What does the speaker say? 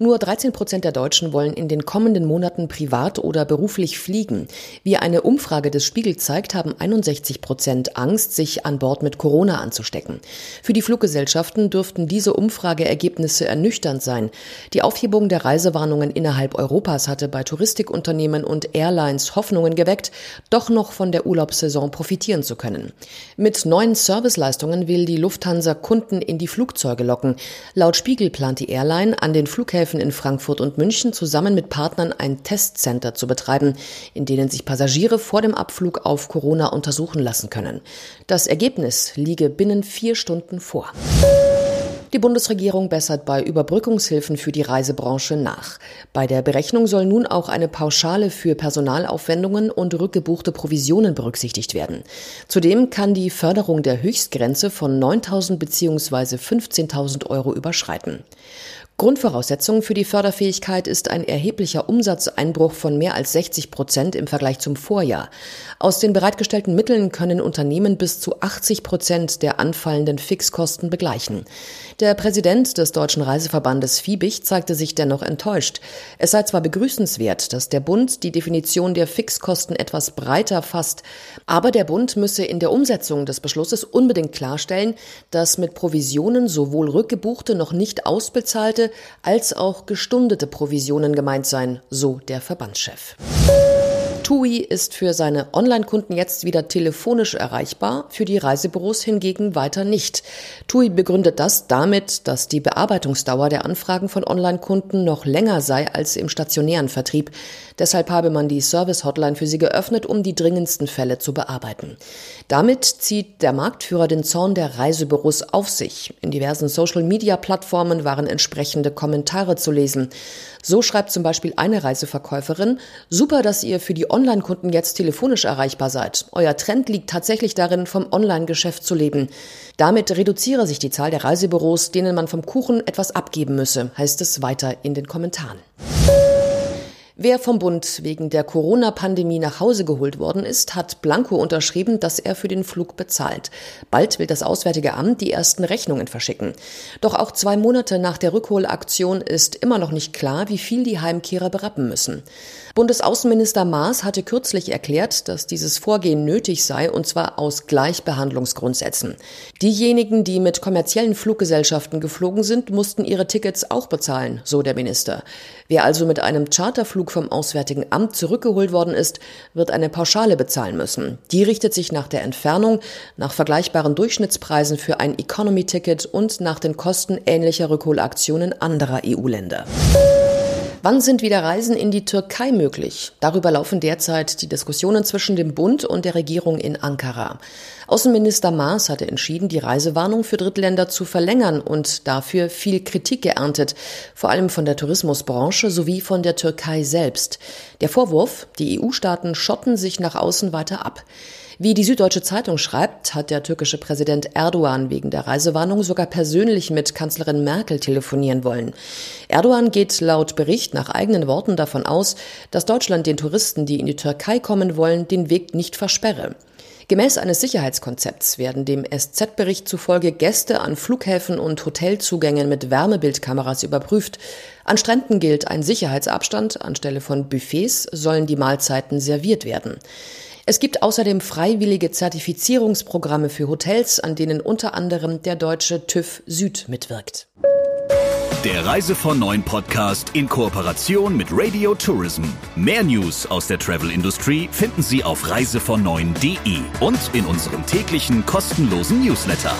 Nur 13 Prozent der Deutschen wollen in den kommenden Monaten privat oder beruflich fliegen. Wie eine Umfrage des Spiegel zeigt, haben 61 Prozent Angst, sich an Bord mit Corona anzustecken. Für die Fluggesellschaften dürften diese Umfrageergebnisse ernüchternd sein. Die Aufhebung der Reisewarnungen innerhalb Europas hatte bei Touristikunternehmen und Airlines Hoffnungen geweckt, doch noch von der Urlaubssaison profitieren zu können. Mit neuen Serviceleistungen will die Lufthansa Kunden in die Flugzeuge locken. Laut Spiegel plant die Airline an den Flughäfen Flughäfen in Frankfurt und München zusammen mit Partnern ein Testcenter zu betreiben, in denen sich Passagiere vor dem Abflug auf Corona untersuchen lassen können. Das Ergebnis liege binnen vier Stunden vor. Die Bundesregierung bessert bei Überbrückungshilfen für die Reisebranche nach. Bei der Berechnung soll nun auch eine Pauschale für Personalaufwendungen und rückgebuchte Provisionen berücksichtigt werden. Zudem kann die Förderung der Höchstgrenze von 9.000 bzw. 15.000 Euro überschreiten. Grundvoraussetzung für die Förderfähigkeit ist ein erheblicher Umsatzeinbruch von mehr als 60 Prozent im Vergleich zum Vorjahr. Aus den bereitgestellten Mitteln können Unternehmen bis zu 80 Prozent der anfallenden Fixkosten begleichen. Der Präsident des Deutschen Reiseverbandes Fiebig zeigte sich dennoch enttäuscht. Es sei zwar begrüßenswert, dass der Bund die Definition der Fixkosten etwas breiter fasst, aber der Bund müsse in der Umsetzung des Beschlusses unbedingt klarstellen, dass mit Provisionen sowohl rückgebuchte noch nicht ausbezahlte als auch gestundete Provisionen gemeint sein, so der Verbandschef. TUI ist für seine Online-Kunden jetzt wieder telefonisch erreichbar, für die Reisebüros hingegen weiter nicht. TUI begründet das damit, dass die Bearbeitungsdauer der Anfragen von Online-Kunden noch länger sei als im stationären Vertrieb. Deshalb habe man die Service-Hotline für sie geöffnet, um die dringendsten Fälle zu bearbeiten. Damit zieht der Marktführer den Zorn der Reisebüros auf sich. In diversen Social-Media-Plattformen waren entsprechende Kommentare zu lesen. So schreibt zum Beispiel eine Reiseverkäuferin, super, dass ihr für die Online-Kunden jetzt telefonisch erreichbar seid. Euer Trend liegt tatsächlich darin, vom Online-Geschäft zu leben. Damit reduziere sich die Zahl der Reisebüros, denen man vom Kuchen etwas abgeben müsse, heißt es weiter in den Kommentaren. Wer vom Bund wegen der Corona-Pandemie nach Hause geholt worden ist, hat Blanco unterschrieben, dass er für den Flug bezahlt. Bald will das Auswärtige Amt die ersten Rechnungen verschicken. Doch auch zwei Monate nach der Rückholaktion ist immer noch nicht klar, wie viel die Heimkehrer berappen müssen. Bundesaußenminister Maas hatte kürzlich erklärt, dass dieses Vorgehen nötig sei, und zwar aus Gleichbehandlungsgrundsätzen. Diejenigen, die mit kommerziellen Fluggesellschaften geflogen sind, mussten ihre Tickets auch bezahlen, so der Minister. Wer also mit einem Charterflug vom Auswärtigen Amt zurückgeholt worden ist, wird eine Pauschale bezahlen müssen. Die richtet sich nach der Entfernung, nach vergleichbaren Durchschnittspreisen für ein Economy-Ticket und nach den Kosten ähnlicher Rückholaktionen anderer EU-Länder. Wann sind wieder Reisen in die Türkei möglich? Darüber laufen derzeit die Diskussionen zwischen dem Bund und der Regierung in Ankara. Außenminister Maas hatte entschieden, die Reisewarnung für Drittländer zu verlängern und dafür viel Kritik geerntet, vor allem von der Tourismusbranche sowie von der Türkei selbst. Der Vorwurf, die EU-Staaten schotten sich nach außen weiter ab. Wie die Süddeutsche Zeitung schreibt, hat der türkische Präsident Erdogan wegen der Reisewarnung sogar persönlich mit Kanzlerin Merkel telefonieren wollen. Erdogan geht laut Bericht nach eigenen Worten davon aus, dass Deutschland den Touristen, die in die Türkei kommen wollen, den Weg nicht versperre. Gemäß eines Sicherheitskonzepts werden dem SZ-Bericht zufolge Gäste an Flughäfen und Hotelzugängen mit Wärmebildkameras überprüft. An Stränden gilt ein Sicherheitsabstand, anstelle von Buffets sollen die Mahlzeiten serviert werden. Es gibt außerdem freiwillige Zertifizierungsprogramme für Hotels, an denen unter anderem der deutsche TÜV Süd mitwirkt. Der Reise von Neuen Podcast in Kooperation mit Radio Tourism. Mehr News aus der Travel Industry finden Sie auf reisevon und in unserem täglichen kostenlosen Newsletter.